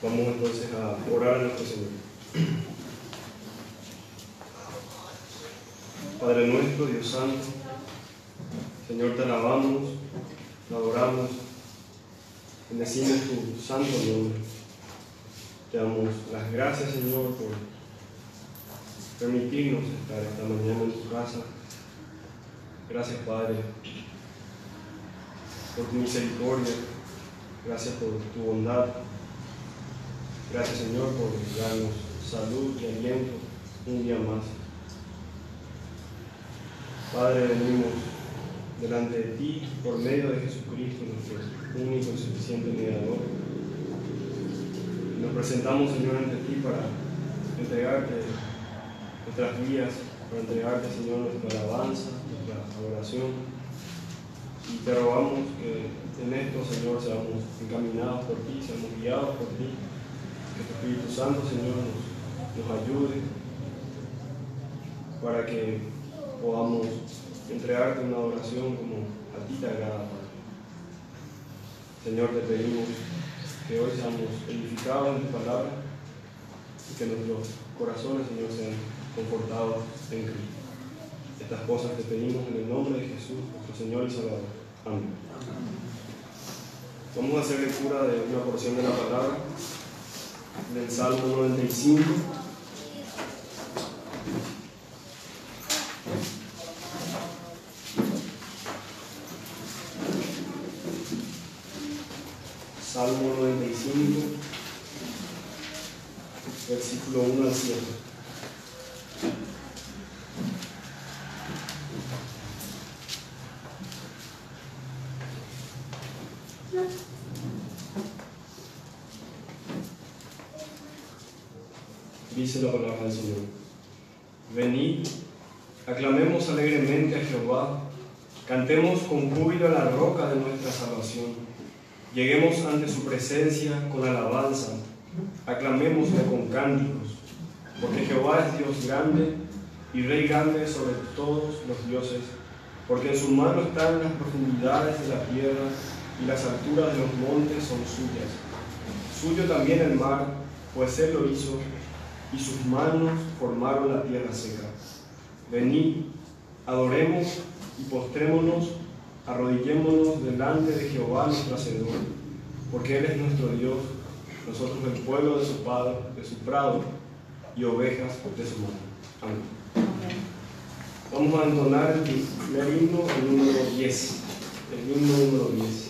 Vamos entonces a orar a nuestro Señor. Padre nuestro, Dios Santo, Señor, te alabamos, te adoramos, bendecimos tu santo nombre. Te damos las gracias, Señor, por permitirnos estar esta mañana en tu casa. Gracias, Padre, por tu misericordia. Gracias por tu bondad. Gracias, Señor, por darnos salud y aliento un día más. Padre, venimos delante de ti por medio de Jesucristo, nuestro único y suficiente mediador. Nos presentamos, Señor, ante ti para entregarte nuestras vidas, para entregarte, Señor, nuestra alabanza, nuestra adoración. Y te rogamos que en esto, Señor, seamos encaminados por ti, seamos guiados por ti. Que tu Espíritu Santo, Señor, nos, nos ayude para que podamos entregarte una oración como a ti te agrada, Padre. Señor, te pedimos que hoy seamos edificados en tu palabra y que nuestros corazones, Señor, sean confortados en Cristo. Estas cosas te pedimos en el nombre de Jesús, nuestro Señor y Salvador. Amén. Vamos a hacer lectura de una porción de la palabra del Salmo 95. Salmo 95, versículo 1 al 7. Dice la palabra del Señor. Venid, aclamemos alegremente a Jehová, cantemos con júbilo a la roca de nuestra salvación. Lleguemos ante su presencia con alabanza, aclamémosle con cánticos, porque Jehová es Dios grande y Rey grande sobre todos los dioses, porque en su mano están las profundidades de la tierra y las alturas de los montes son suyas. Suyo también el mar, pues él lo hizo, y sus manos formaron la tierra seca. Venid, adoremos y postrémonos, arrodillémonos delante de Jehová nuestro Hacedor, porque Él es nuestro Dios, nosotros el pueblo de su Padre, de su prado, y ovejas de su mano. Amén. Vamos a entonar el himno, número 10. El himno número 10.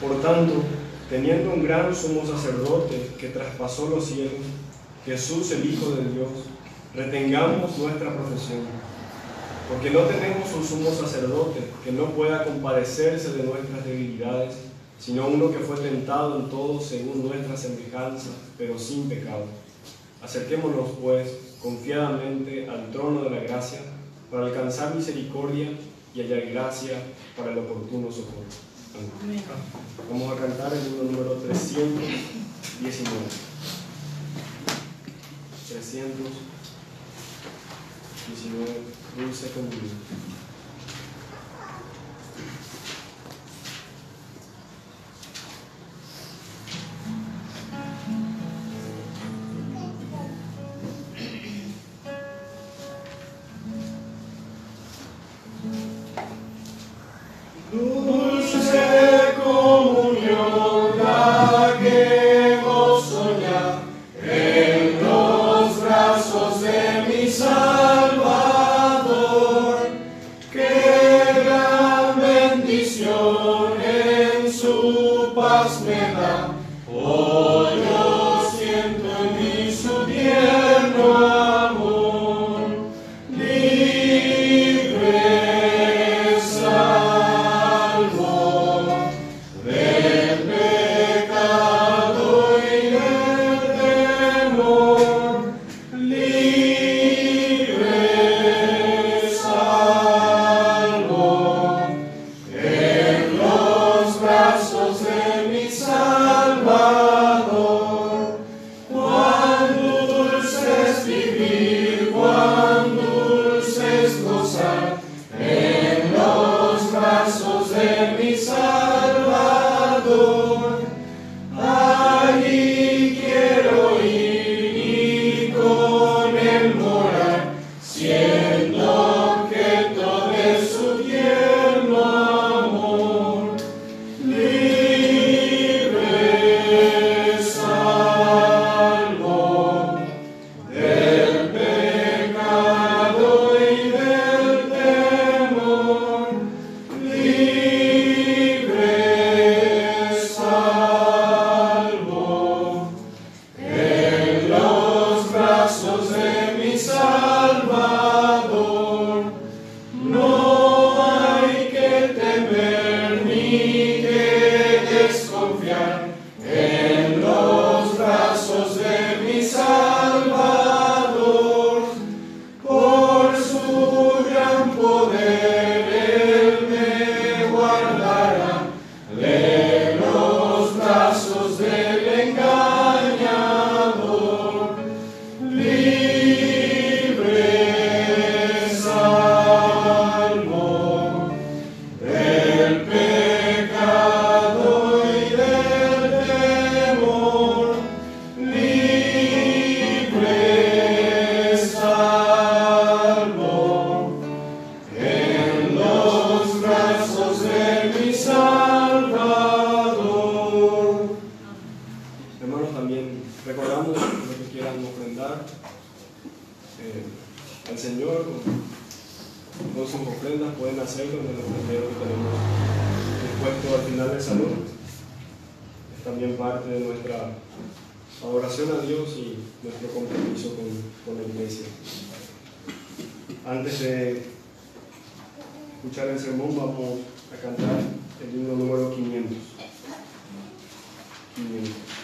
Por tanto, teniendo un gran sumo sacerdote que traspasó los cielos, Jesús el Hijo de Dios, retengamos nuestra profesión, porque no tenemos un sumo sacerdote que no pueda compadecerse de nuestras debilidades, sino uno que fue tentado en todo según nuestra semejanza, pero sin pecado. Acerquémonos, pues, confiadamente al trono de la gracia para alcanzar misericordia y hallar gracia para el oportuno socorro. Vamos a cantar el himno número 319. 319, dulce comunión. con sus ofrendas pueden hacerlo en el ofrendero que tenemos dispuesto al final del salón. Es también parte de nuestra adoración a Dios y nuestro compromiso con, con la iglesia. Antes de escuchar el sermón vamos a cantar el himno número 500. 500.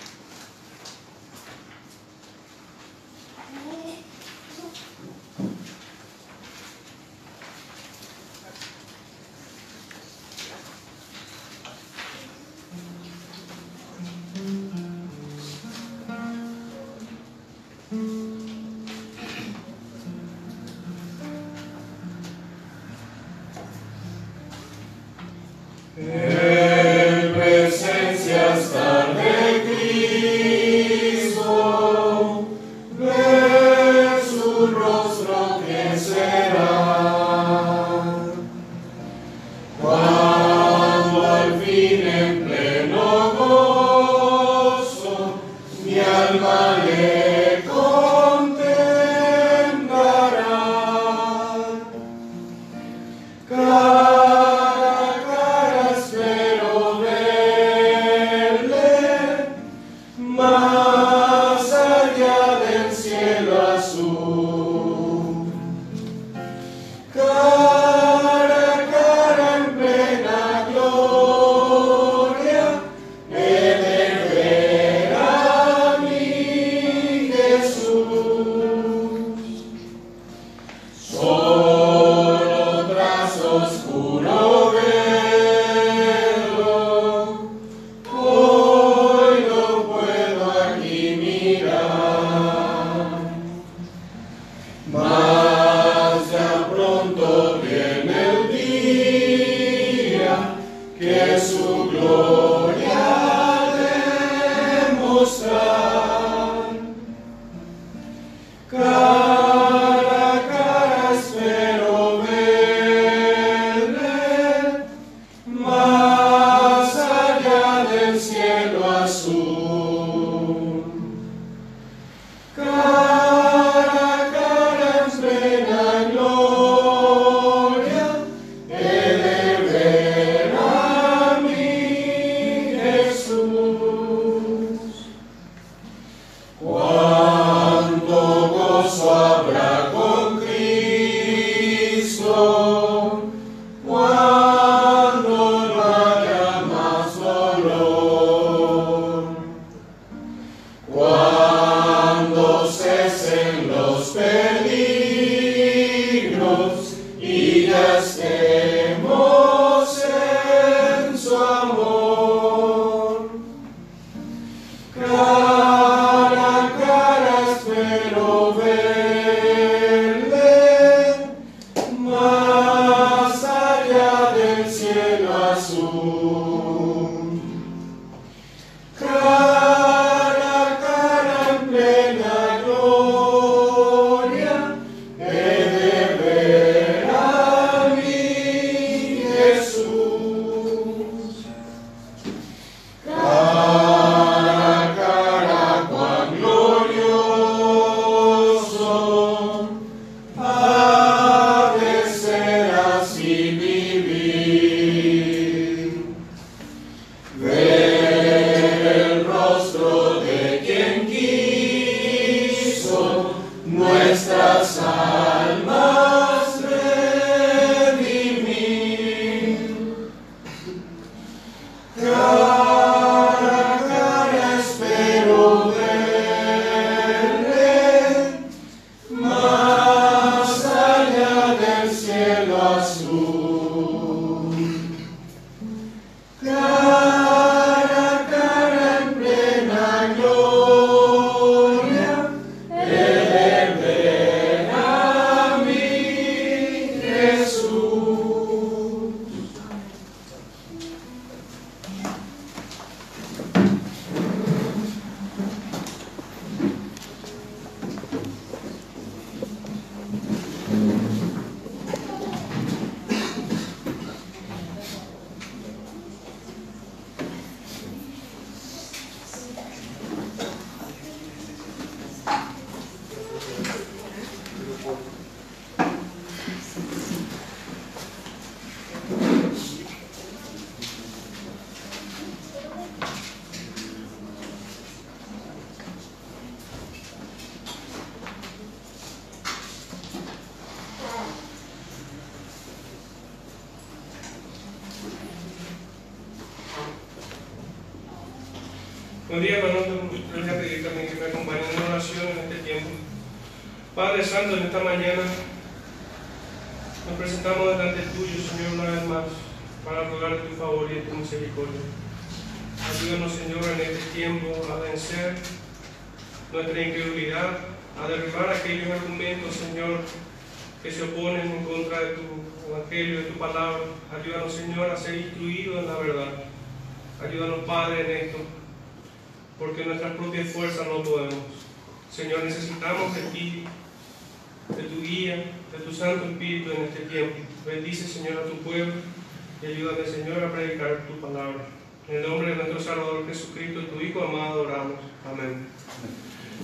En el nombre de nuestro Salvador Jesucristo, tu Hijo amado, oramos. Amén.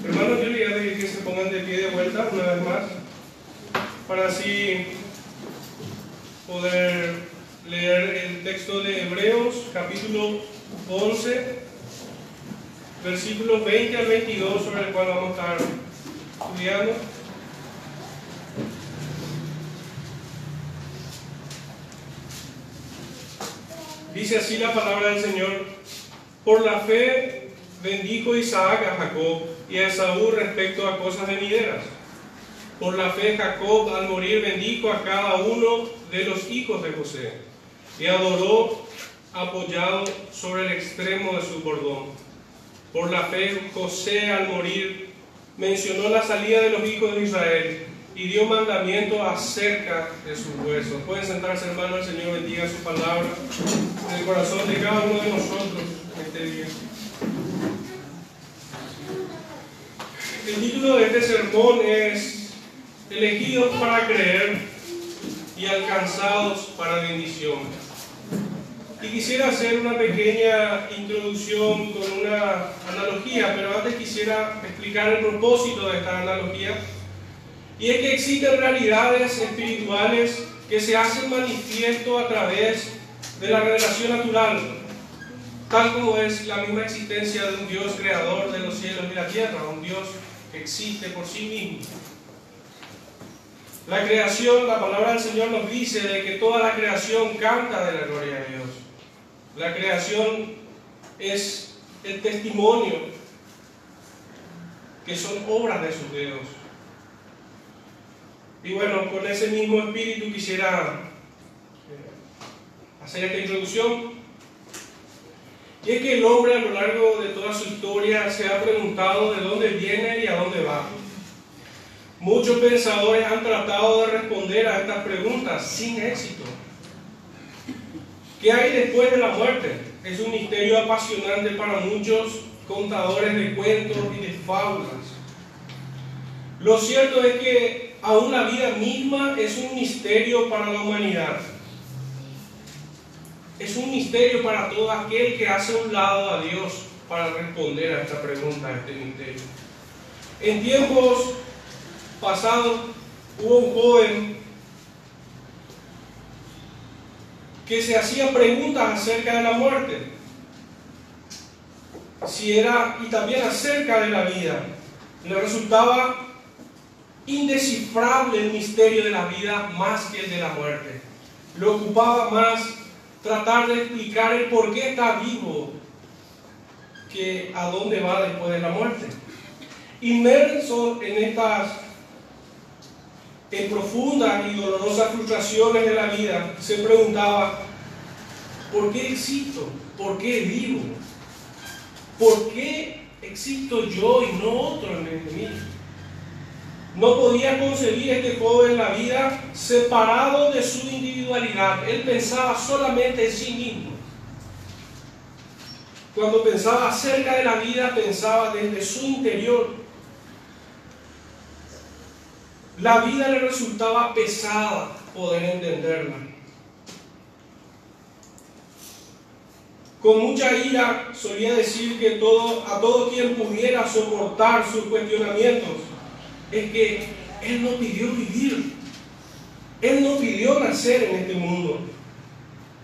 Hermanos, yo le voy que se pongan de pie de vuelta una vez más, para así poder leer el texto de Hebreos, capítulo 11, versículos 20 al 22, sobre el cual vamos a estar estudiando. Dice así la palabra del Señor. Por la fe bendijo Isaac a Jacob y a Esaú respecto a cosas venideras. Por la fe Jacob al morir bendijo a cada uno de los hijos de José y adoró apoyado sobre el extremo de su bordón. Por la fe José al morir mencionó la salida de los hijos de Israel y dio mandamiento acerca de sus huesos. Pueden sentarse hermanos, el Señor bendiga su palabra en el corazón de cada uno de nosotros en este día. El título de este sermón es Elegidos para creer y alcanzados para bendición. Y quisiera hacer una pequeña introducción con una analogía, pero antes quisiera explicar el propósito de esta analogía. Y es que existen realidades espirituales que se hacen manifiesto a través de la revelación natural, tal como es la misma existencia de un Dios creador de los cielos y la tierra, un Dios que existe por sí mismo. La creación, la palabra del Señor nos dice de que toda la creación canta de la gloria de Dios. La creación es el testimonio que son obras de sus dedos. Y bueno, con ese mismo espíritu quisiera eh, hacer esta introducción. Y es que el hombre a lo largo de toda su historia se ha preguntado de dónde viene y a dónde va. Muchos pensadores han tratado de responder a estas preguntas sin éxito. ¿Qué hay después de la muerte? Es un misterio apasionante para muchos contadores de cuentos y de fábulas. Lo cierto es que aún la vida misma es un misterio para la humanidad. Es un misterio para todo aquel que hace un lado a Dios para responder a esta pregunta, a este misterio. En tiempos pasados hubo un joven que se hacía preguntas acerca de la muerte, si era y también acerca de la vida. Le resultaba indescifrable el misterio de la vida más que el de la muerte. Le ocupaba más tratar de explicar el por qué está vivo que a dónde va después de la muerte. Inmerso en estas en profundas y dolorosas frustraciones de la vida, se preguntaba, ¿por qué existo? ¿Por qué vivo? ¿Por qué existo yo y no otro en mí? No podía concebir este joven la vida separado de su individualidad. Él pensaba solamente en sí mismo. Cuando pensaba acerca de la vida, pensaba desde su interior. La vida le resultaba pesada poder entenderla. Con mucha ira solía decir que todo, a todo quien pudiera soportar sus cuestionamientos es que Él no pidió vivir. Él no pidió nacer en este mundo.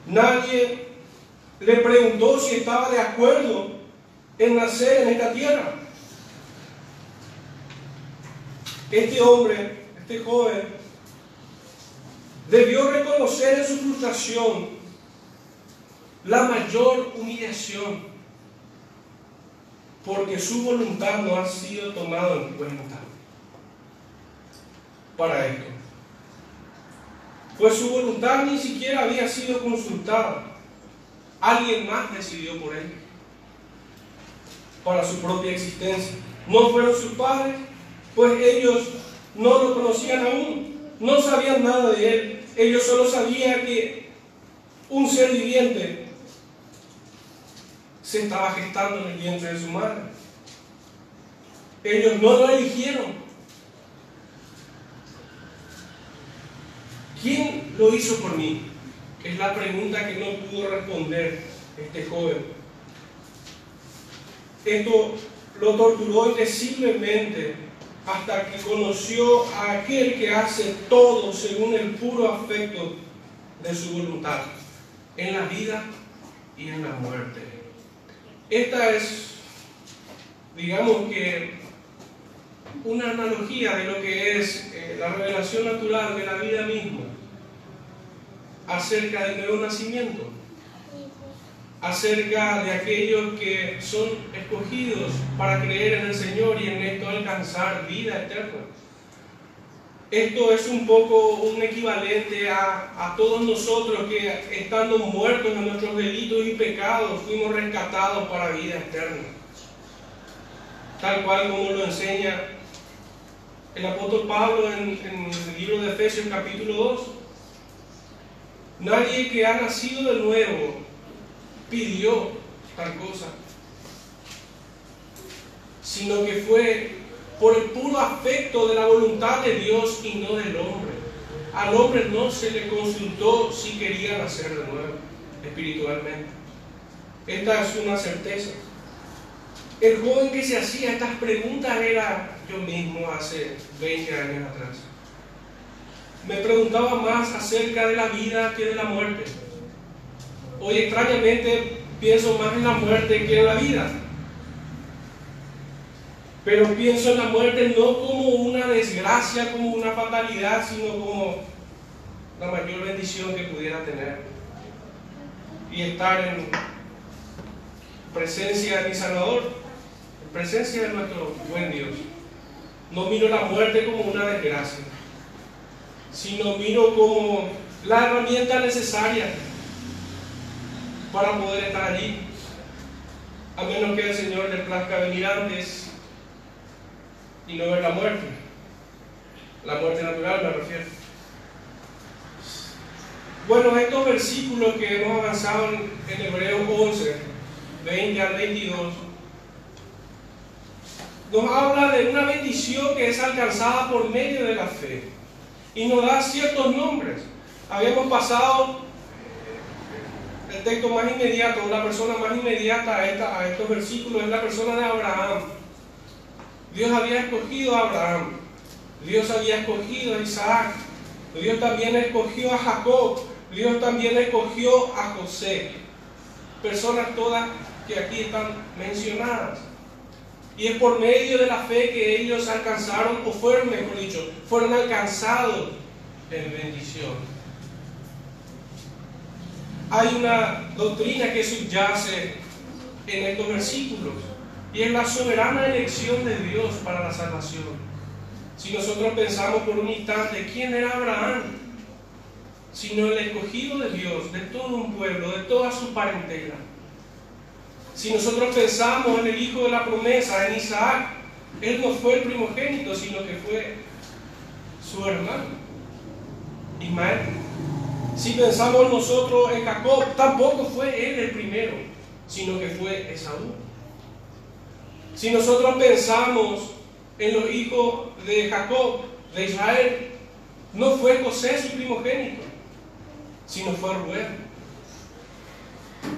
Nadie le preguntó si estaba de acuerdo en nacer en esta tierra. Este hombre, este joven, debió reconocer en su frustración la mayor humillación. porque su voluntad no ha sido tomada en cuenta para esto. Pues su voluntad ni siquiera había sido consultada. Alguien más decidió por él, para su propia existencia. No fueron sus padres, pues ellos no lo conocían aún, no sabían nada de él. Ellos solo sabían que un ser viviente se estaba gestando en el vientre de su madre. Ellos no lo eligieron. ¿Quién lo hizo por mí? Es la pregunta que no pudo responder este joven. Esto lo torturó indeciblemente hasta que conoció a aquel que hace todo según el puro afecto de su voluntad, en la vida y en la muerte. Esta es, digamos que, una analogía de lo que es eh, la revelación natural de la vida misma acerca del nuevo nacimiento, acerca de aquellos que son escogidos para creer en el Señor y en esto alcanzar vida eterna. Esto es un poco un equivalente a, todos nosotros que estando muertos en nuestros delitos y pecados fuimos rescatados para vida eterna. Tal cual como lo enseña el apóstol Pablo en, en el libro de Efesios capítulo 2. Nadie que ha nacido de nuevo pidió tal cosa, sino que fue por el puro afecto de la voluntad de Dios y no del hombre. Al hombre no se le consultó si quería nacer de nuevo, espiritualmente. Esta es una certeza. El joven que se hacía estas preguntas era yo mismo hace 20 años atrás. Me preguntaba más acerca de la vida que de la muerte. Hoy extrañamente pienso más en la muerte que en la vida. Pero pienso en la muerte no como una desgracia, como una fatalidad, sino como la mayor bendición que pudiera tener. Y estar en presencia de mi Salvador, en presencia de nuestro buen Dios. No miro la muerte como una desgracia, sino miro como la herramienta necesaria para poder estar allí. A menos que el Señor le plazca venir antes y no ver la muerte. La muerte natural me refiero. Bueno, estos versículos que hemos avanzado en Hebreos 11, 20 al 22, nos habla de una bendición que es alcanzada por medio de la fe y nos da ciertos nombres. Habíamos pasado el texto más inmediato, la persona más inmediata a estos versículos es la persona de Abraham. Dios había escogido a Abraham, Dios había escogido a Isaac, Dios también escogió a Jacob, Dios también escogió a José. Personas todas que aquí están mencionadas. Y es por medio de la fe que ellos alcanzaron, o fueron, mejor dicho, fueron alcanzados en bendición. Hay una doctrina que subyace en estos versículos y es la soberana elección de Dios para la salvación. Si nosotros pensamos por un instante quién era Abraham, sino el escogido de Dios, de todo un pueblo, de toda su parentela. Si nosotros pensamos en el hijo de la promesa, en Isaac, él no fue el primogénito, sino que fue su hermano, Ismael. Si pensamos nosotros en Jacob, tampoco fue él el primero, sino que fue Esaú. Si nosotros pensamos en los hijos de Jacob, de Israel, no fue José su primogénito, sino fue Rubén.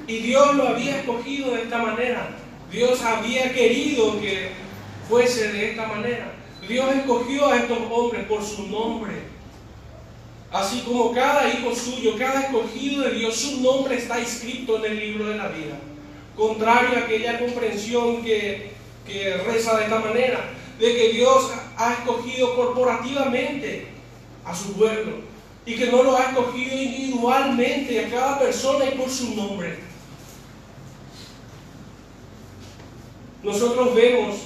Y Dios lo había escogido de esta manera. Dios había querido que fuese de esta manera. Dios escogió a estos hombres por su nombre. Así como cada hijo suyo, cada escogido de Dios, su nombre está escrito en el libro de la vida. Contrario a aquella comprensión que que reza de esta manera, de que Dios ha escogido corporativamente a su pueblo y que no lo ha escogido individualmente a cada persona y por su nombre. nosotros vemos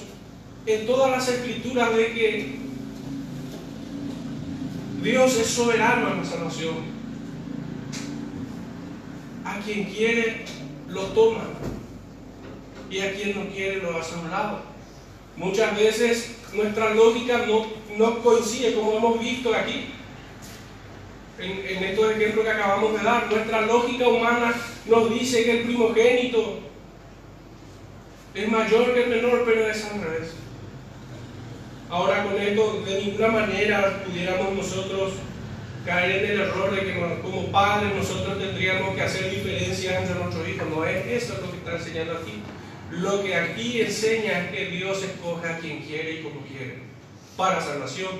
en todas las escrituras de que Dios es soberano en la salvación. A quien quiere lo toma y a quien no quiere lo hace a un lado. Muchas veces nuestra lógica no, no coincide, como hemos visto aquí, en, en estos ejemplos que acabamos de dar. Nuestra lógica humana nos dice que el primogénito es mayor que el menor, pero es al revés. Ahora con esto de ninguna manera pudiéramos nosotros caer en el error de que como padres nosotros tendríamos que hacer diferencias entre nuestros hijos. No es eso lo que está enseñando aquí. Lo que aquí enseña es que Dios escoge a quien quiere y como quiere para salvación.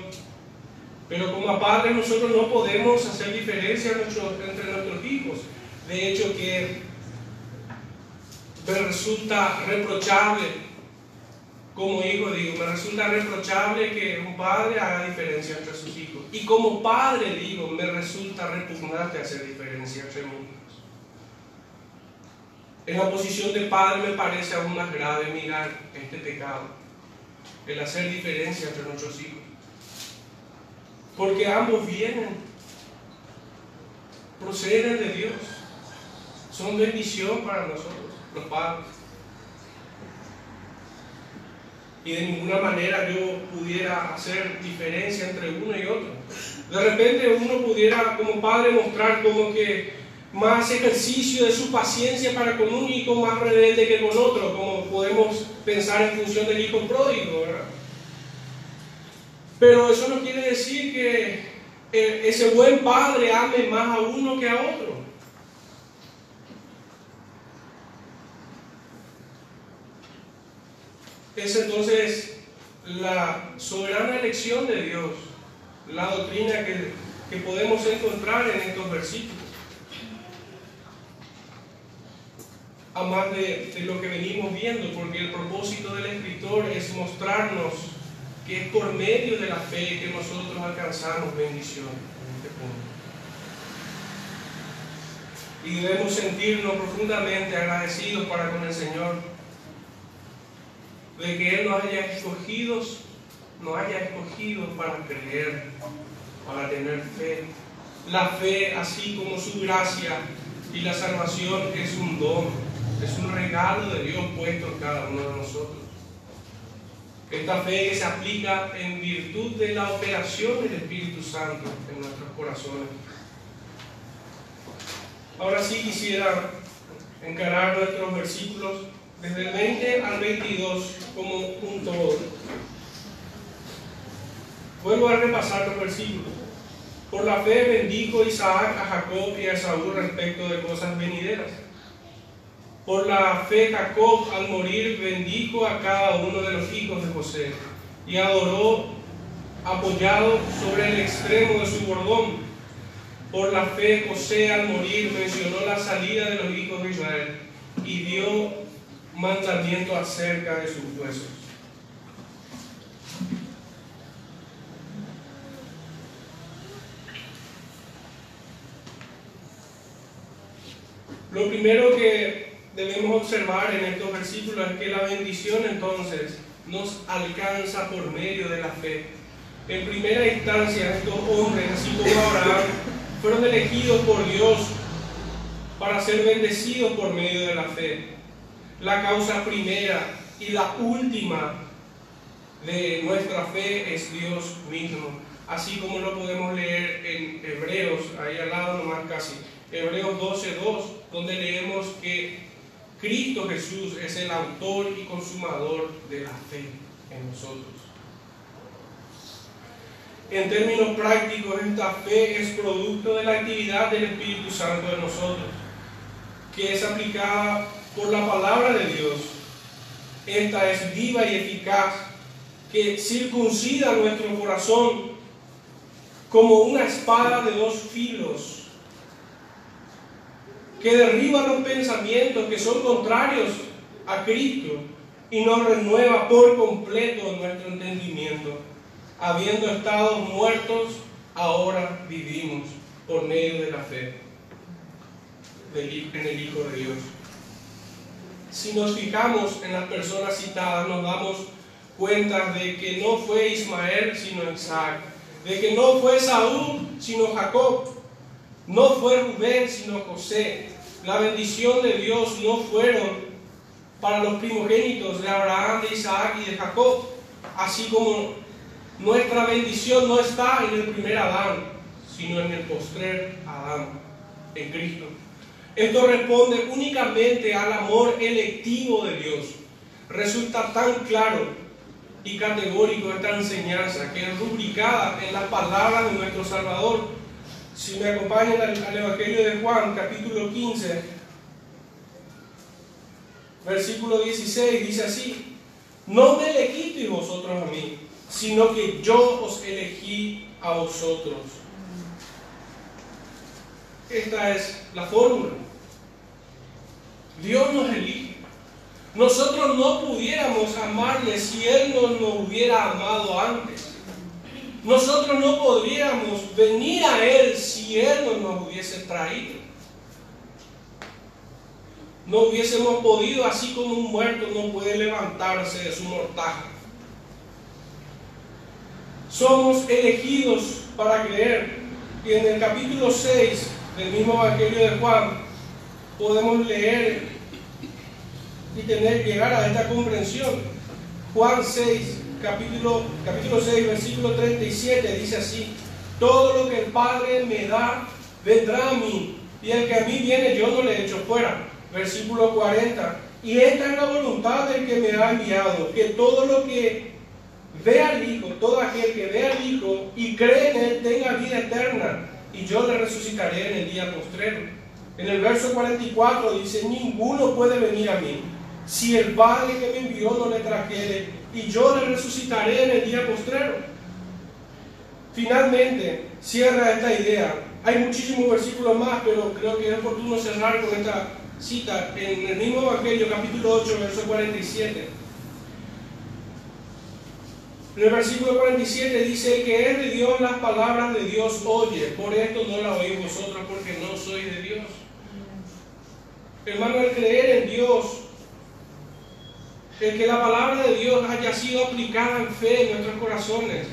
Pero como padres nosotros no podemos hacer diferencia entre nuestros hijos. De hecho que me resulta reprochable como hijo, digo, me resulta reprochable que un padre haga diferencia entre sus hijos. Y como padre, digo, me resulta repugnante hacer diferencia entre hijos. En la posición de padre me parece aún más grave mirar este pecado, el hacer diferencia entre nuestros hijos. Porque ambos vienen, proceden de Dios, son bendición para nosotros, los padres. Y de ninguna manera yo pudiera hacer diferencia entre uno y otro. De repente uno pudiera como padre mostrar como que más ejercicio de su paciencia para con un hijo más rebelde que con otro, como podemos pensar en función del hijo pródigo, ¿verdad? Pero eso no quiere decir que ese buen padre ame más a uno que a otro. Es entonces la soberana elección de Dios, la doctrina que podemos encontrar en estos versículos. a más de, lo que venimos viendo, porque el propósito del escritor es mostrarnos que es por medio de la fe que nosotros alcanzamos bendición en este punto. Y debemos sentirnos profundamente agradecidos para con el Señor de que Él nos haya escogido, nos haya escogido para creer, para tener fe. La fe, así como su gracia y la salvación, es un don es un regalo de Dios puesto en cada uno de nosotros. Esta fe que se aplica en virtud de la operación del Espíritu Santo en nuestros corazones. Ahora sí quisiera encarar nuestros versículos desde el 20 al 22 como un todo. Vuelvo a repasar los versículos. Por la fe bendijo Isaac a Jacob y a Saúl respecto de cosas venideras por la fe Jacob al morir bendijo a cada uno de los hijos de José y adoró apoyado sobre el extremo de su bordón. Por la fe José al morir mencionó la salida de los hijos de Israel y dio mandamiento acerca de sus huesos. Lo primero que debemos observar en estos versículos que la bendición entonces nos alcanza por medio de la fe. En primera instancia, estos hombres, así como Abraham, fueron elegidos por Dios para ser bendecidos por medio de la fe. La causa primera y la última de nuestra fe es Dios mismo, así como lo podemos leer en Hebreos, ahí al lado nomás casi, Hebreos 12.2, donde leemos que Cristo Jesús es el autor y consumador de la fe en nosotros. En términos prácticos, esta fe es producto de la actividad del Espíritu Santo de nosotros, que es aplicada por la palabra de Dios. Esta es viva y eficaz, que circuncida nuestro corazón como una espada de dos filos que derriba los pensamientos que son contrarios a Cristo y nos renueva por completo nuestro entendimiento. Habiendo estado muertos, ahora vivimos por medio de la fe en el Hijo de Dios. si nos fijamos en las personas citadas, nos damos cuenta de que no fue Ismael, sino Isaac, de que no fue Saúl, sino Jacob, no fue Rubén, sino José. La bendición de Dios no fueron para los primogénitos de Abraham, de Isaac y de Jacob, así como nuestra bendición no está en el primer Adán, sino en el postrer Adán, en Cristo. Esto responde únicamente al amor electivo de Dios. Resulta tan claro y categórico esta enseñanza que es rubricada en las palabras de nuestro Salvador. Si me acompañan al, Evangelio de Juan, capítulo 15, versículo 16, dice así, no me elegisteis vosotros a mí, sino que yo os elegí a vosotros. Esta es la fórmula. Dios nos elige. Nosotros no pudiéramos amarle si Él no nos hubiera amado antes. Nosotros no podríamos venir a Él si Él no nos hubiese traído. No hubiésemos podido, así como un muerto no puede levantarse de su mortaja. Somos elegidos para creer. Y en el capítulo 6 del mismo Evangelio de Juan podemos leer y tener, llegar a esta comprensión. Juan 6, capítulo, capítulo 6, versículo 37 dice así, todo lo que el Padre me da vendrá a mí, y el que a mí viene yo no le echo fuera. Versículo 40, y esta es la voluntad del que me ha enviado, que todo lo que ve al Hijo, todo aquel que ve al Hijo y cree en Él tenga vida eterna, y yo le resucitaré en el día postrero. En el verso 44 dice, ninguno puede venir a mí si el Padre que me envió no le trajere, y yo le resucitaré en el día postrero. Finalmente, cierra esta idea. Hay muchísimos versículos más, pero creo que es oportuno cerrar con esta cita en el mismo Evangelio, capítulo 8, verso 47. En el versículo 47 dice que es de Dios las palabras de Dios oye, por esto no las oís vosotros porque no sois de Dios. Hermano, el creer en Dios, el que la palabra de Dios haya sido aplicada en fe en nuestros corazones,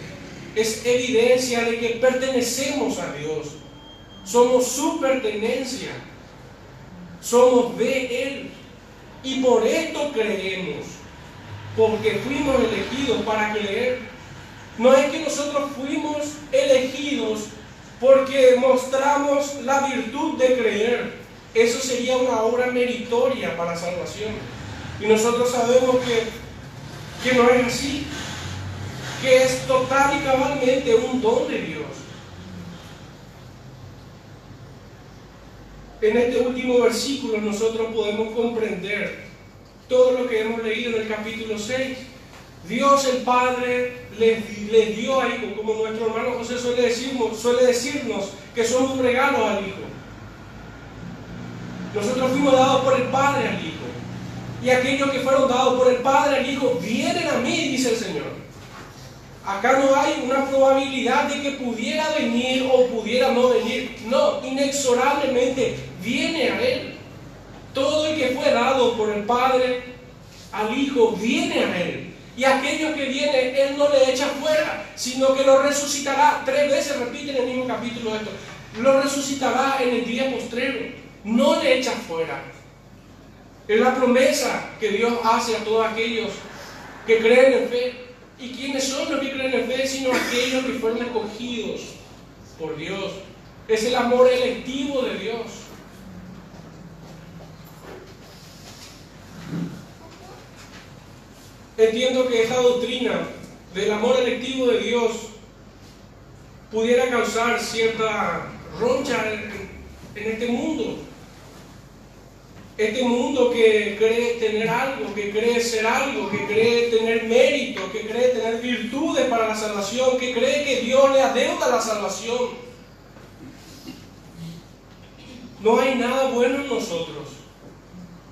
es evidencia de que pertenecemos a Dios. Somos su pertenencia. Somos de Él. Y por esto creemos. Porque fuimos elegidos para creer. No es que nosotros fuimos elegidos porque mostramos la virtud de creer. Eso sería una obra meritoria para salvación. Y nosotros sabemos que, que no es así. Que es total y cabalmente un don de Dios. En este último versículo nosotros podemos comprender todo lo que hemos leído en el capítulo 6. Dios el Padre le, dio a Hijo, como nuestro hermano José suele decirnos, suele decirnos que somos un regalo al Hijo. Nosotros fuimos dados por el Padre al Hijo. Y aquellos que fueron dados por el Padre al Hijo vienen a mí, dice el Señor. Acá no hay una probabilidad de que pudiera venir o pudiera no venir. No, inexorablemente viene a Él. Todo el que fue dado por el Padre al Hijo viene a Él. Y aquellos que vienen, Él no le echa fuera, sino que lo resucitará. Tres veces repite en el mismo capítulo esto. Lo resucitará en el día postrero. No le echa fuera. Es la promesa que Dios hace a todos aquellos que creen en fe. ¿Y quiénes son los que creen en fe? Sino aquellos que fueron escogidos por Dios. Es el amor electivo de Dios. Entiendo que esta doctrina del amor electivo de Dios pudiera causar cierta roncha en, en este mundo. Este mundo que cree tener algo, que cree ser algo, que cree tener mérito, que cree tener virtudes para la salvación, que cree que Dios le adeuda la salvación. No hay nada bueno en nosotros.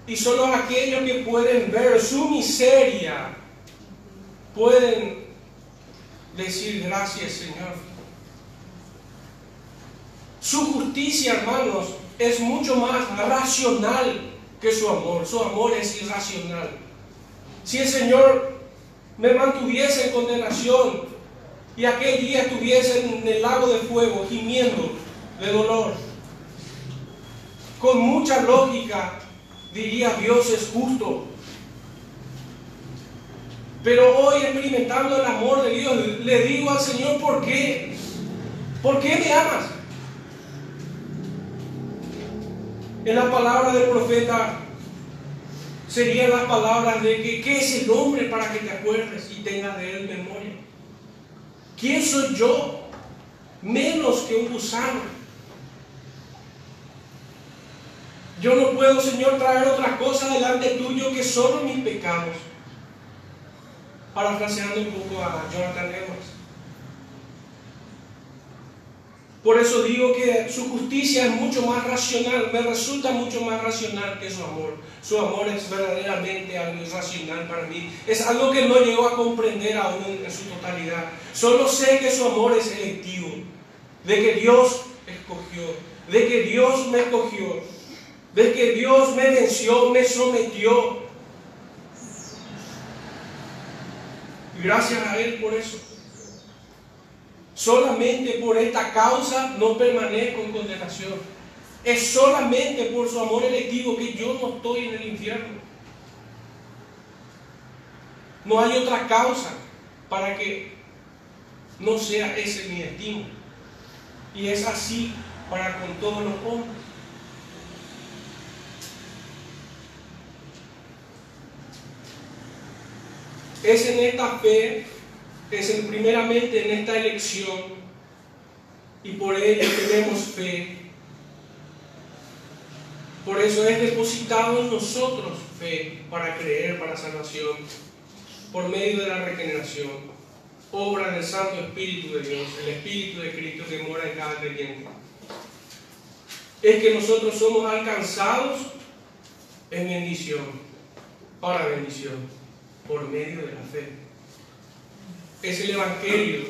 Y solo aquellos que pueden ver su miseria pueden decir gracias Señor. Su justicia, hermanos, es mucho más racional que su amor. Su amor es irracional. Si el Señor me mantuviese en condenación y aquel día estuviese en el lago de fuego gimiendo de dolor, con mucha lógica diría Dios es justo. Pero hoy experimentando el amor de Dios, le digo al Señor, ¿por qué? ¿Por qué me amas? En la palabra del profeta serían las palabras de que ¿qué es el hombre para que te acuerdes y tengas de él memoria? ¿Quién soy yo? Menos que un gusano. Yo no puedo, Señor, traer otra cosa delante tuyo que solo mis pecados. Parafraseando un poco a Jonathan Edwards. Por eso digo que su justicia es mucho más racional, me resulta mucho más racional que su amor. Su amor es verdaderamente algo irracional para mí. Es algo que no llego a comprender aún en su totalidad. Solo sé que su amor es electivo, de que Dios escogió, de que Dios me escogió, de que Dios me venció, me sometió. Gracias a Él por eso. Solamente por esta causa no permanezco en condenación. Es solamente por su amor electivo que yo no estoy en el infierno. No hay otra causa para que no sea ese mi destino. Y es así para con todos los hombres. Es en esta fe es en, primeramente en esta elección y por ello tenemos fe. Por eso es depositado en nosotros fe para creer para salvación, por medio de la regeneración, obra del Santo Espíritu de Dios, el Espíritu de Cristo que mora en cada creyente. Es que nosotros somos alcanzados en bendición, para bendición, por medio de la fe es el Evangelio,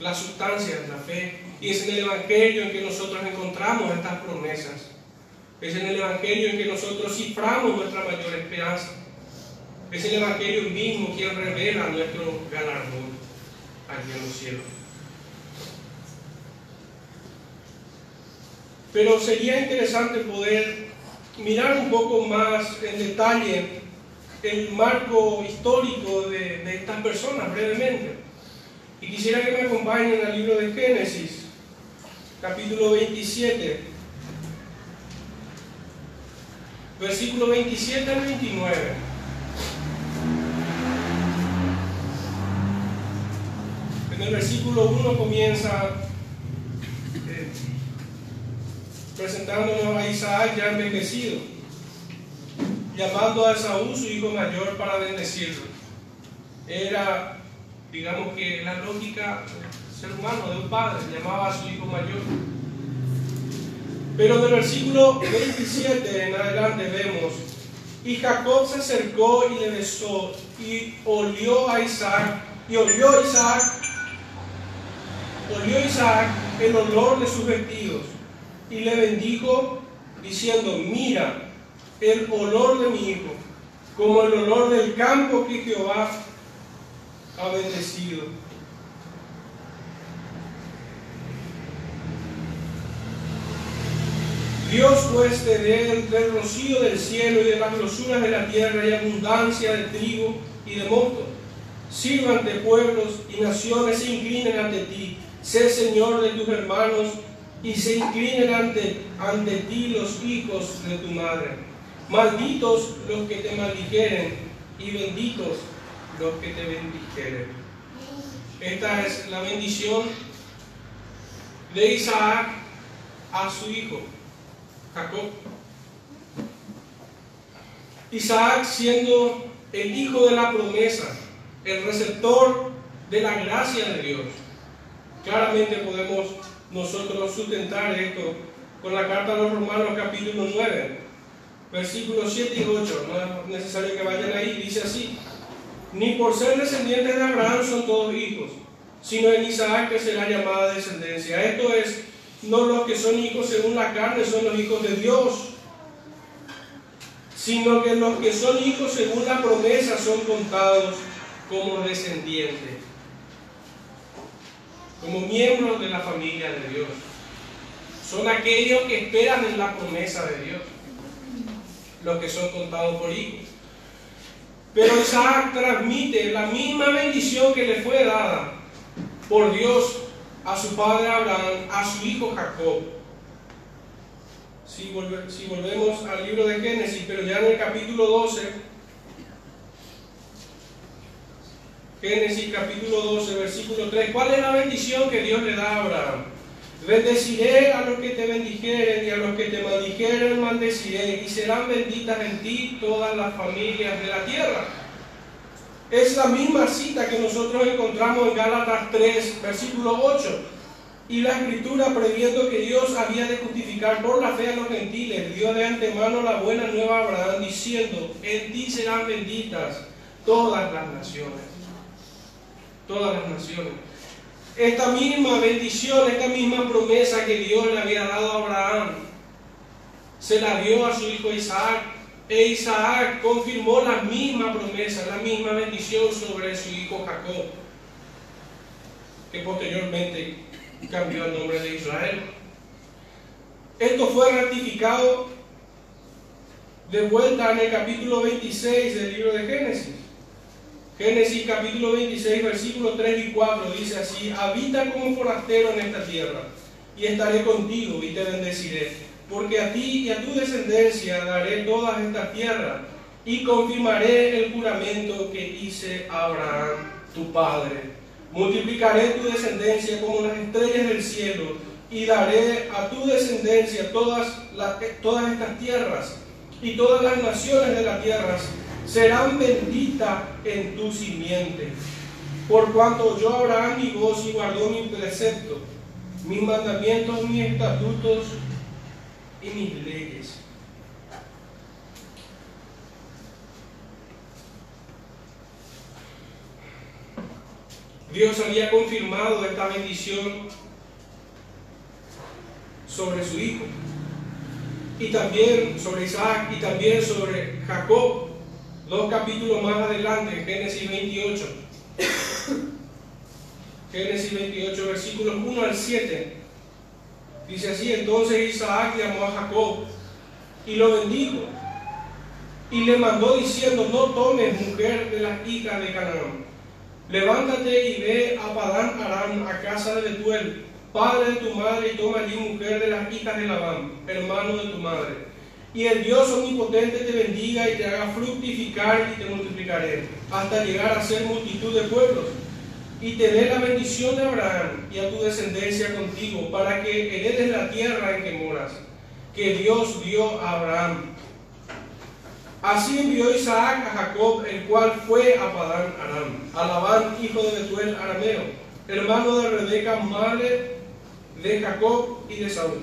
la sustancia de la fe. Y es en el Evangelio en que nosotros encontramos estas promesas. Es en el Evangelio en que nosotros ciframos nuestra mayor esperanza. Es el Evangelio mismo quien revela nuestro galardón aquí en los cielos. Pero sería interesante poder mirar un poco más en detalle el marco histórico de, estas personas brevemente. Y quisiera que me acompañen al libro de Génesis, capítulo 27, versículo 27 al 29. En el versículo 1 comienza eh, presentándonos a Isaac ya envejecido llamando a Saúl su hijo mayor para bendecirlo. Era, digamos que la lógica del ser humano, de un padre, llamaba a su hijo mayor. Pero del versículo 27 en adelante vemos, y Jacob se acercó y le besó, y olió a Isaac, y olió Isaac, olió Isaac el olor de sus vestidos, y le bendijo diciendo, mira, el olor de mi hijo, como el olor del campo que Jehová ha bendecido. Dios pues te dé del rocío del cielo y de las grosuras de la tierra y abundancia de trigo y de mosto. Sírvante pueblos y naciones se inclinen ante ti. Sé Señor de tus hermanos y se inclinen ante, ante ti los hijos de tu madre. Malditos los que te maldijeren y benditos los que te bendijeren. Esta es la bendición de Isaac a su hijo, Jacob. Isaac siendo el hijo de la promesa, el receptor de la gracia de Dios. Claramente podemos nosotros sustentar esto con la carta a los Romanos capítulo 9, versículos 7 y 8, no es necesario que vayan ahí, dice así, ni por ser descendientes de Abraham son todos hijos, sino en Isaac que será llamada descendencia. Esto es, no los que son hijos según la carne son los hijos de Dios, sino que los que son hijos según la promesa son contados como descendientes, como miembros de la familia de Dios. Son aquellos que esperan en la promesa de Dios, los que son contados por hijos. Pero Isaac transmite la misma bendición que le fue dada por Dios a su padre Abraham, a su hijo Jacob. Si, volvemos al libro de Génesis, pero ya en el capítulo 12, Génesis capítulo 12, versículo 3, ¿cuál es la bendición que Dios le da a Abraham? Bendeciré a los que te bendijeren y a los que te maldijeren maldeciré y serán benditas en ti todas las familias de la tierra. Es la misma cita que nosotros encontramos en Gálatas 3, versículo 8. Y la escritura, previendo que Dios había de justificar por la fe a los gentiles, dio de antemano la buena nueva a Abraham, diciendo, en ti serán benditas todas las naciones. Todas las naciones. Esta misma bendición, esta misma promesa que Dios le había dado a Abraham, se la dio a su hijo Isaac e Isaac confirmó la misma promesa, la misma bendición sobre su hijo Jacob, que posteriormente cambió el nombre de Israel. Esto fue ratificado de vuelta en el capítulo 26 del libro de Génesis. Génesis capítulo 26, versículos 3 y 4 dice así, habita como forastero en esta tierra, y estaré contigo y te bendeciré porque a ti y a tu descendencia daré todas estas tierras y confirmaré el juramento que hice a Abraham, tu padre. Multiplicaré tu descendencia como las estrellas del cielo y daré a tu descendencia todas, todas estas tierras y todas las naciones de las tierras serán benditas en tu simiente. Por cuanto yo Abraham mi voz y guardó mi precepto, mis mandamientos, mis estatutos y mis leyes. Dios había confirmado esta bendición sobre su hijo y también sobre Isaac y también sobre Jacob, dos capítulos más adelante, Génesis 28. Génesis 28, versículos 1 al 7. Dice así, entonces Isaac llamó a Jacob y lo bendijo y le mandó diciendo, no tomes mujer de las hijas de Canaán. Levántate y ve a Padán Aram, a casa de Betuel, padre de tu madre, y toma allí mujer de las hijas de Labán, hermano de tu madre. Y el Dios omnipotente te bendiga y te haga fructificar y te multiplicaré, hasta llegar a ser multitud de pueblos y te dé la bendición de Abraham y a tu descendencia contigo, para que heredes la tierra en que moras, que Dios dio a Abraham. Así envió Isaac a Jacob, el cual fue a Padán Aram, a Labán, hijo de Betuel arameo, hermano de Rebeca, madre de Jacob y de Saúl.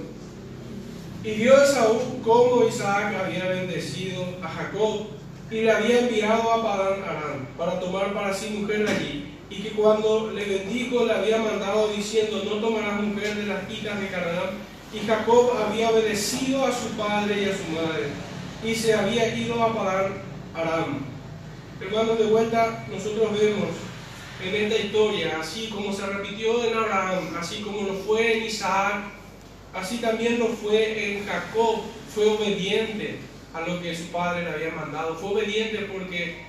Y vio Saúl cómo Isaac había bendecido a Jacob y le había enviado a Padán Aram para tomar para sí mujer allí y que cuando le bendijo le había mandado diciendo, no tomarás mujer de las hijas de Canaán. Y Jacob había obedecido a su padre y a su madre, y se había ido a Padán Aram. Hermanos, de vuelta nosotros vemos en esta historia, así como se repitió en Abraham, así como lo fue en Isaac, así también lo fue en Jacob, fue obediente a lo que su padre le había mandado, fue obediente porque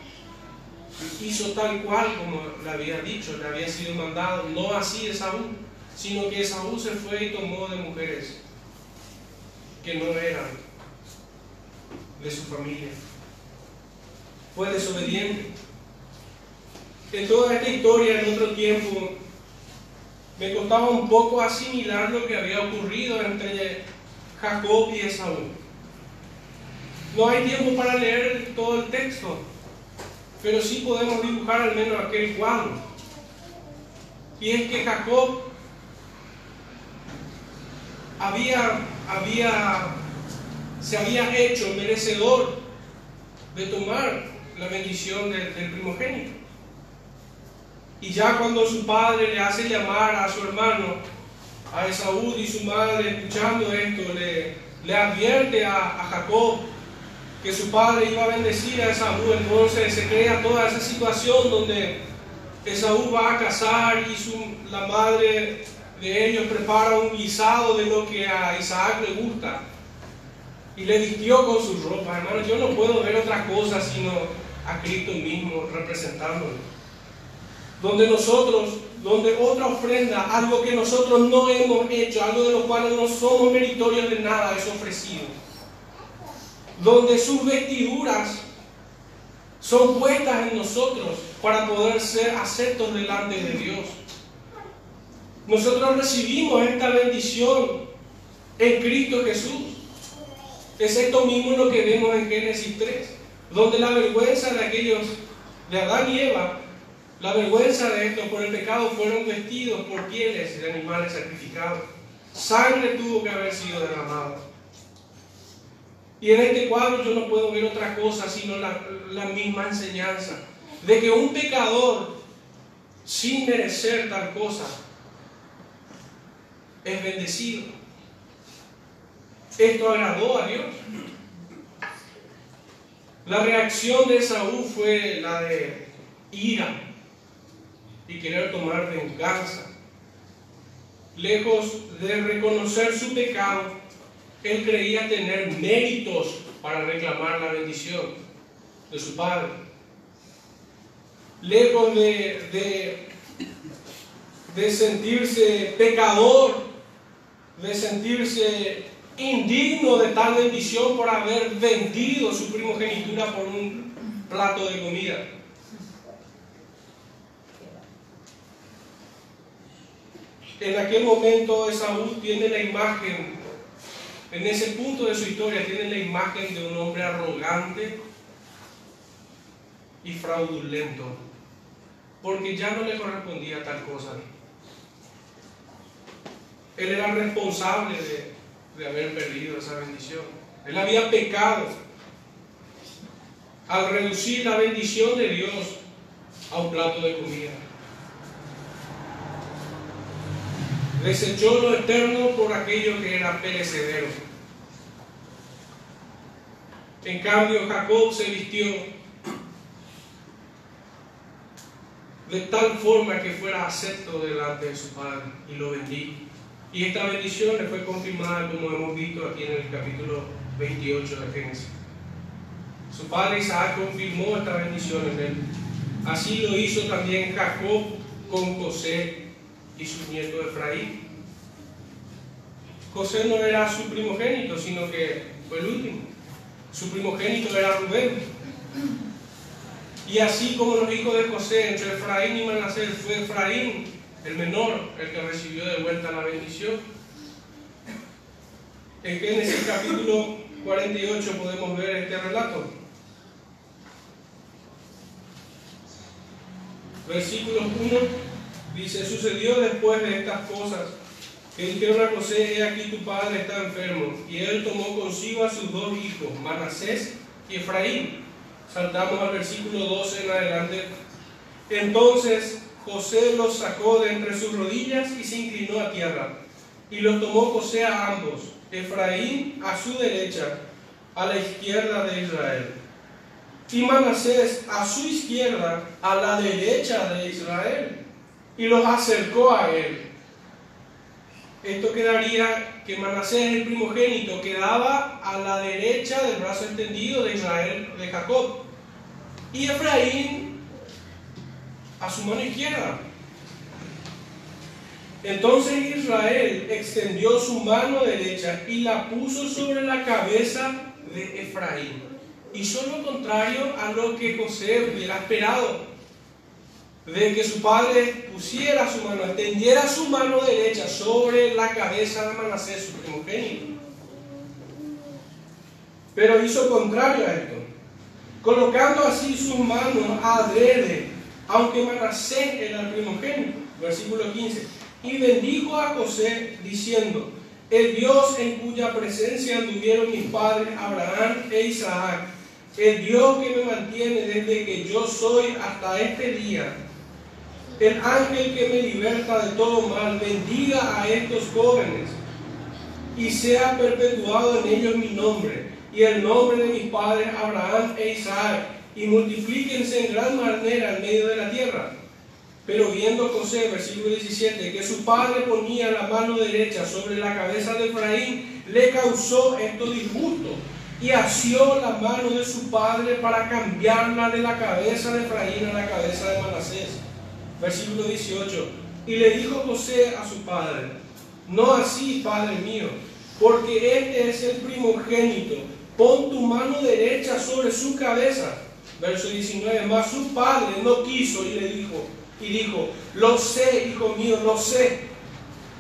hizo tal cual como le había dicho, le había sido mandado, no así Esaú, sino que Esaú se fue y tomó de mujeres que no eran de su familia. Fue desobediente. En toda esta historia, en otro tiempo, me costaba un poco asimilar lo que había ocurrido entre Jacob y Esaú. No hay tiempo para leer todo el texto, pero sí podemos dibujar al menos aquel cuadro. Y es que Jacob había, se había hecho merecedor de tomar la bendición del, primogénito. Y ya cuando su padre le hace llamar a su hermano, a Esaú y su madre, escuchando esto, le, le advierte a, a Jacob que su padre iba a bendecir a Esaú, entonces se crea toda esa situación donde Esaú va a casar y su, la madre de ellos prepara un guisado de lo que a Isaac le gusta y le vistió con sus ropas. Hermano, yo no puedo ver otra cosa sino a Cristo mismo representándolo. Donde nosotros, donde otra ofrenda, algo que nosotros no hemos hecho, algo de lo cual no somos meritorios de nada, es ofrecido. Donde sus vestiduras son puestas en nosotros para poder ser aceptos delante de Dios. Nosotros recibimos esta bendición en Cristo Jesús. Es esto mismo lo que vemos en Génesis 3, donde la vergüenza de aquellos, de Adán y Eva, la vergüenza de esto por el pecado fueron vestidos por pieles de animales sacrificados. Sangre tuvo que haber sido derramada. Y en este cuadro yo no puedo ver otra cosa sino la, la misma enseñanza de que un pecador, sin merecer tal cosa, es bendecido. Esto agradó a Dios. La reacción de Saúl fue la de ira y querer tomar venganza. Lejos de reconocer su pecado, él creía tener méritos para reclamar la bendición de su padre. Lejos de, de, de sentirse pecador, de sentirse indigno de tal bendición por haber vendido su primogenitura por un plato de comida. En aquel momento Esaú tiene la imagen, en ese punto de su historia, tiene la imagen de un hombre arrogante y fraudulento, porque ya no le correspondía tal cosa. Él era responsable de, de haber perdido esa bendición. Él había pecado al reducir la bendición de Dios a un plato de comida. Desechó lo eterno por aquello que era perecedero. En cambio, Jacob se vistió de tal forma que fuera acepto delante de su padre y lo bendijo. Y esta bendición le fue confirmada, como hemos visto aquí en el capítulo 28 de Génesis. Su padre Isaac confirmó esta bendición en él. Así lo hizo también Jacob con José y su nieto Efraín. José no era su primogénito, sino que fue el último. Su primogénito era Rubén. Y así como los hijos de José, entre Efraín y Manasés, fue Efraín el menor el que recibió de vuelta la bendición. En Génesis capítulo 48 podemos ver este relato. Versículo 1 dice, sucedió después de estas cosas que dijeron a José, he aquí tu padre está enfermo. Y él tomó consigo a sus dos hijos, Manasés y Efraín. Saltamos al versículo 12 en adelante. Entonces José los sacó de entre sus rodillas y se inclinó a tierra. Y los tomó José a ambos, Efraín a su derecha, a la izquierda de Israel. Y Manasés a su izquierda, a la derecha de Israel. Y los acercó a él. Esto quedaría que Manasés, el primogénito, quedaba a la derecha del brazo extendido de Israel, de Jacob. Y Efraín a su mano izquierda. Entonces Israel extendió su mano derecha y la puso sobre la cabeza de Efraín. Hizo lo contrario a lo que José hubiera esperado. De que su padre pusiera su mano, extendiera su mano derecha sobre la cabeza de Manasés, su primogénito. Pero hizo contrario a esto, colocando así sus manos adrede aunque Manasés era el primogénito. Versículo 15. Y bendijo a José diciendo, el Dios en cuya presencia anduvieron mis padres Abraham e Isaac, el Dios que me mantiene desde que yo soy hasta este día, el ángel que me liberta de todo mal, bendiga a estos jóvenes y sea perpetuado en ellos mi nombre, y el nombre de mis padres Abraham e Isaac, y multiplíquense en gran manera en medio de la tierra. Pero viendo José, versículo 17, que su padre ponía la mano derecha sobre la cabeza de Efraín, le causó esto disgusto y asió la mano de su padre para cambiarla de la cabeza de Efraín a la cabeza de Manasés. Versículo 18. Y le dijo José a su padre, no así, padre mío, porque este es el primogénito, pon tu mano derecha sobre su cabeza. Verso 19, mas su padre no quiso y le dijo, y dijo, lo sé, hijo mío, lo sé.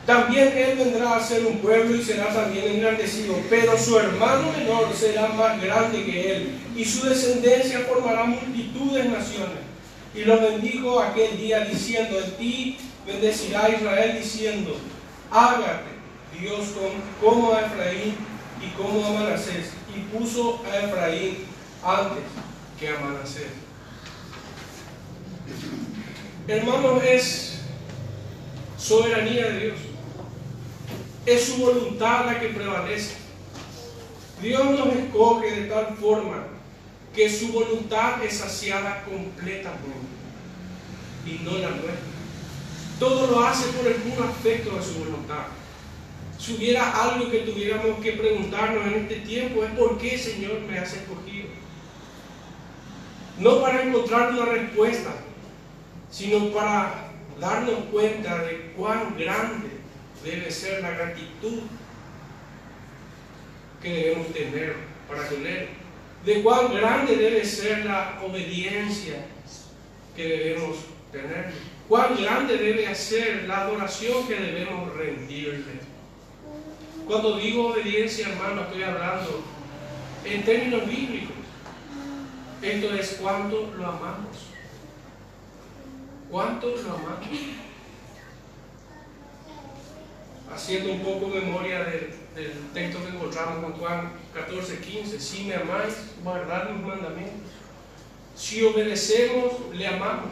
También él vendrá a ser un pueblo y será también engrandecido, pero su hermano menor será más grande que él, y su descendencia formará multitudes de naciones. Y lo bendijo aquel día diciendo, en ti bendecirá Israel diciendo, hágate Dios como a Efraín y como a Manasés, y puso a Efraín antes que a Manasés. Hermanos, es soberanía de Dios. Es su voluntad la que prevalece. Dios nos escoge de tal forma que su voluntad es saciada completamente y no la nuestra. Todo lo hace por puro afecto de su voluntad. Si hubiera algo que tuviéramos que preguntarnos en este tiempo es por qué Señor me has escogido. No para encontrar una respuesta, sino para darnos cuenta de cuán grande debe ser la gratitud que debemos tener para tener, de cuán grande debe ser la obediencia que debemos tener, cuán grande debe ser la adoración que debemos rendirle. Cuando digo obediencia, hermano, estoy hablando en términos bíblicos. Esto es cuánto lo amamos. ¿Cuánto lo amamos? Haciendo un poco memoria del, texto que encontramos en Juan 14, 15. Si me amáis, guardad mis mandamientos. Si obedecemos, le amamos.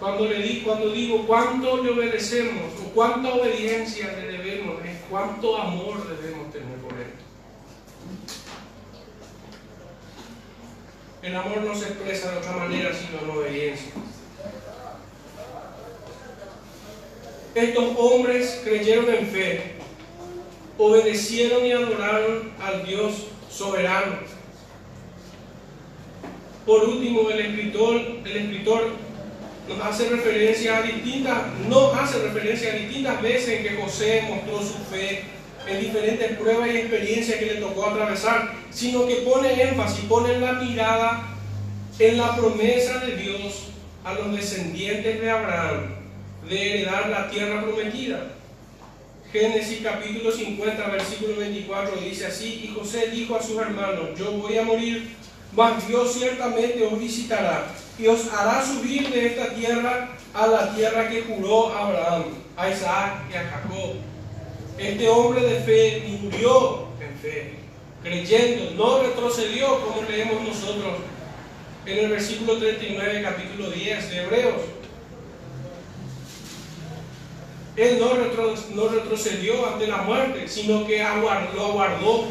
Cuando, le di, cuando digo cuánto le obedecemos o cuánta obediencia le debemos, es cuánto amor debemos tener por Él. El amor no se expresa de otra manera sino en obediencia. Estos hombres creyeron en fe, obedecieron y adoraron al Dios soberano. Por último, el escritor, el escritor nos hace referencia a distintas, no hace referencia a distintas veces en que José mostró su fe en diferentes pruebas y experiencias que le tocó atravesar, sino que pone énfasis, pone la mirada en la promesa de Dios a los descendientes de Abraham de heredar la tierra prometida. Génesis capítulo 50, versículo 24 dice así, y José dijo a sus hermanos, yo voy a morir, mas Dios ciertamente os visitará y os hará subir de esta tierra a la tierra que juró Abraham, a Isaac y a Jacob. Este hombre de fe murió en fe, creyendo, no retrocedió como leemos nosotros en el versículo 39, capítulo 10 de Hebreos. Él no, retrocedió ante la muerte, sino que lo aguardó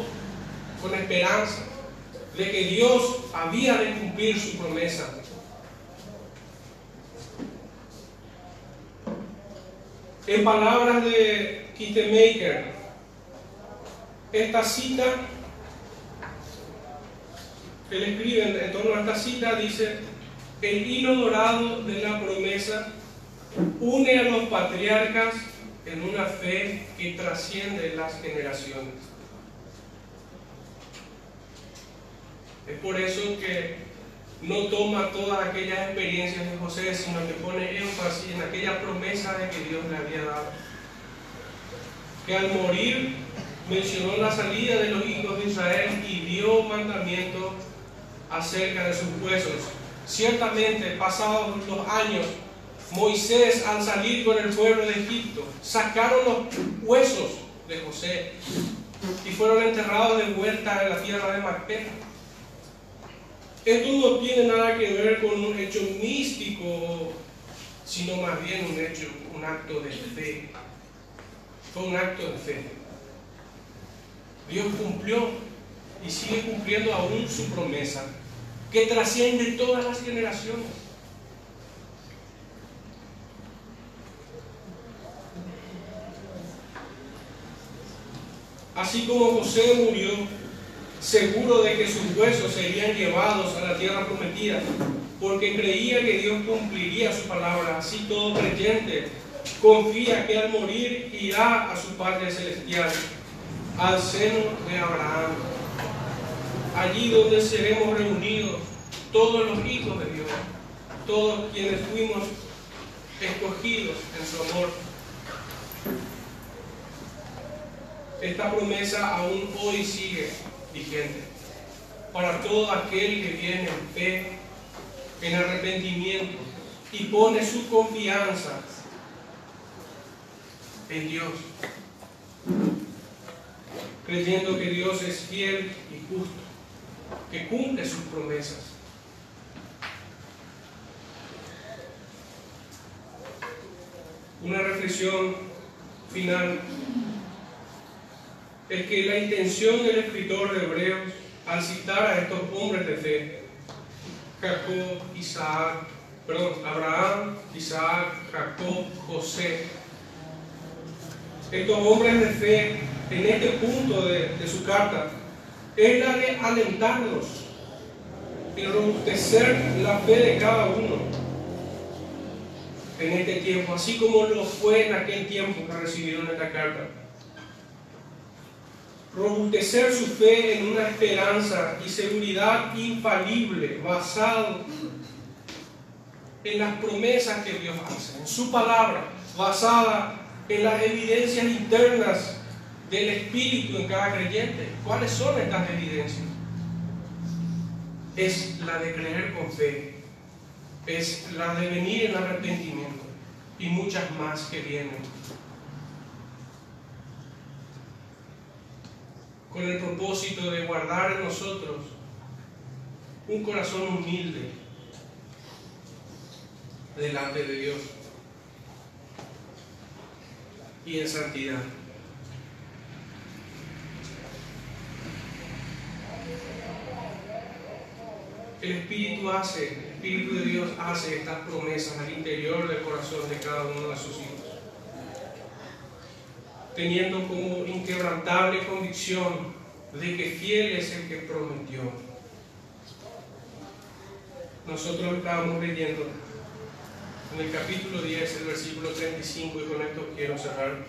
con esperanza de que Dios había de cumplir su promesa. En palabras de Maker, esta cita, él escribe en torno a esta cita, dice, el hilo dorado de la promesa une a los patriarcas en una fe que trasciende las generaciones. Es por eso que no toma todas aquellas experiencias de José, sino que pone énfasis en aquella promesa de que Dios le había dado. Que al morir mencionó la salida de los hijos de Israel y dio mandamiento acerca de sus huesos. Ciertamente, pasados los años, Moisés al salir con el pueblo de Egipto, sacaron los huesos de José y fueron enterrados de vuelta en la tierra de Macpela. Esto no tiene nada que ver con un hecho místico, sino más bien un hecho, un acto de fe. Fue un acto de fe. Dios cumplió y sigue cumpliendo aún su promesa, que trasciende todas las generaciones. Así como José murió, seguro de que sus huesos serían llevados a la tierra prometida, porque creía que Dios cumpliría su palabra, así todo creyente confía que al morir irá a su Padre Celestial, al seno de Abraham, allí donde seremos reunidos todos los hijos de Dios, todos quienes fuimos escogidos en su amor. Esta promesa aún hoy sigue vigente para todo aquel que viene en fe, en arrepentimiento y pone su confianza en Dios, creyendo que Dios es fiel y justo, que cumple sus promesas. Una reflexión final es que la intención del escritor de Hebreos al citar a estos hombres de fe, Jacob, Isaac, perdón, Abraham, Isaac, Jacob, José, estos hombres de fe en este punto de, su carta es la de alentarlos y robustecer la fe de cada uno en este tiempo, así como lo fue en aquel tiempo que recibieron esta carta. Robustecer su fe en una esperanza y seguridad infalible, basado en las promesas que Dios hace, en su palabra, basada en las evidencias internas del Espíritu en cada creyente. ¿Cuáles son estas evidencias? Es la de creer con fe, es la de venir en arrepentimiento y muchas más que vienen. Con el propósito de guardar en nosotros un corazón humilde delante de Dios y en santidad. El Espíritu hace, el Espíritu de Dios hace estas promesas al interior del corazón de cada uno de sus hijos, teniendo como inquebrantable convicción de que fiel es el que prometió. Nosotros estábamos leyendo en el capítulo 10, el versículo 35, y con esto quiero cerrar.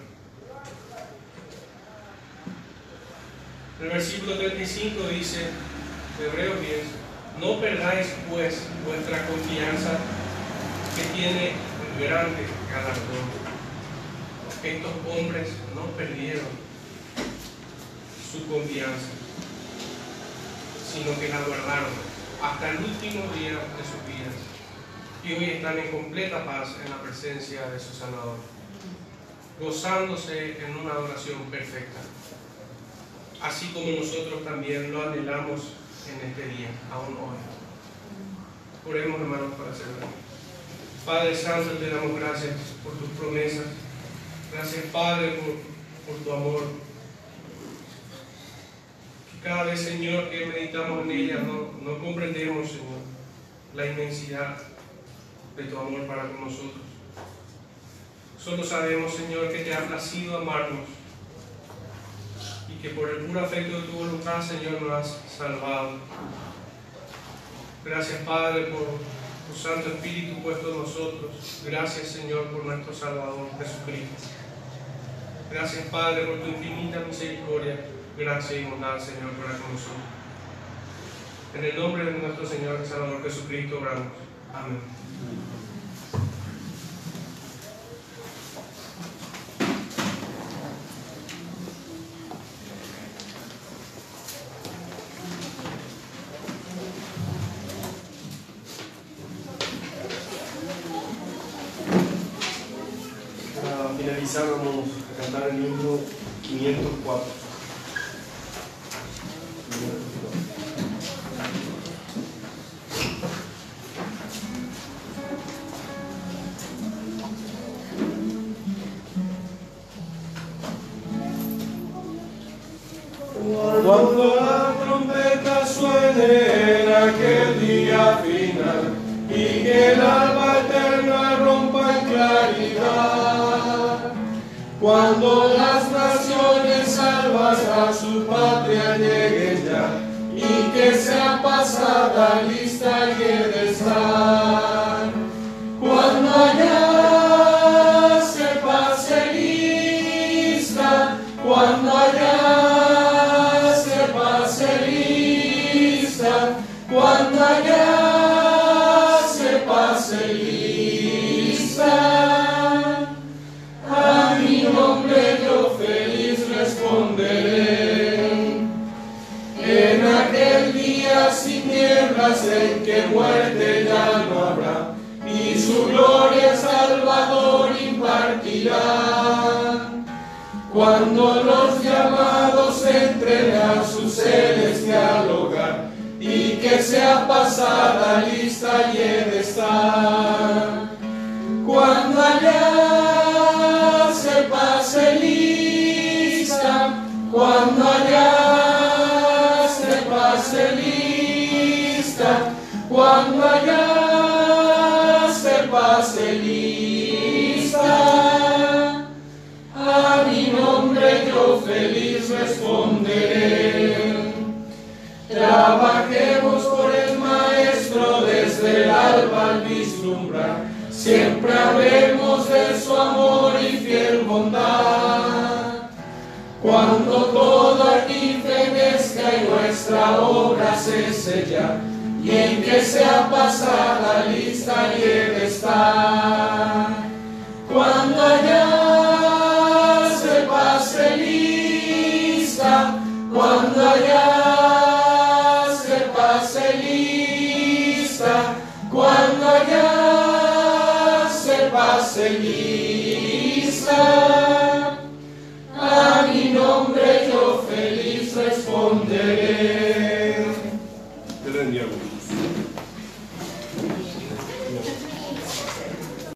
El versículo 35 dice, Hebreos 10, no perdáis pues vuestra confianza que tiene un grande galardón. Estos hombres no perdieron su confianza, sino que la guardaron hasta el último día de sus vidas y hoy están en completa paz en la presencia de su Salvador, gozándose en una adoración perfecta, así como nosotros también lo anhelamos en este día, aún hoy. Oremos hermanos para cerrar. Padre Santo, te damos gracias por tus promesas. Gracias Padre por, tu amor. Cada vez, Señor, que meditamos en ella, no, no comprendemos, Señor, la inmensidad de tu amor para con nosotros. Solo sabemos, Señor, que te ha placido amarnos y que por el puro afecto de tu voluntad, Señor, nos has salvado. Gracias, Padre, por tu Santo Espíritu puesto en nosotros. Gracias, Señor, por nuestro Salvador Jesucristo. Gracias, Padre, por tu infinita misericordia, gracia y bondad, Señor, para con nosotros. En el nombre de nuestro Señor y Salvador Jesucristo, oramos. Amén. En que muerte ya no habrá, y su gloria Salvador impartirá. Cuando los llamados entren a su celestial hogar, y que sea pasada lista y de estar. Cuando allá se pase lista, cuando allá lista, a mi nombre yo feliz responderé. Trabajemos por el Maestro desde el alba al vislumbrar, siempre hablemos de su amor y fiel bondad. Cuando todo aquí fenezca y nuestra obra se sella, y en que sea pasada lista de estar.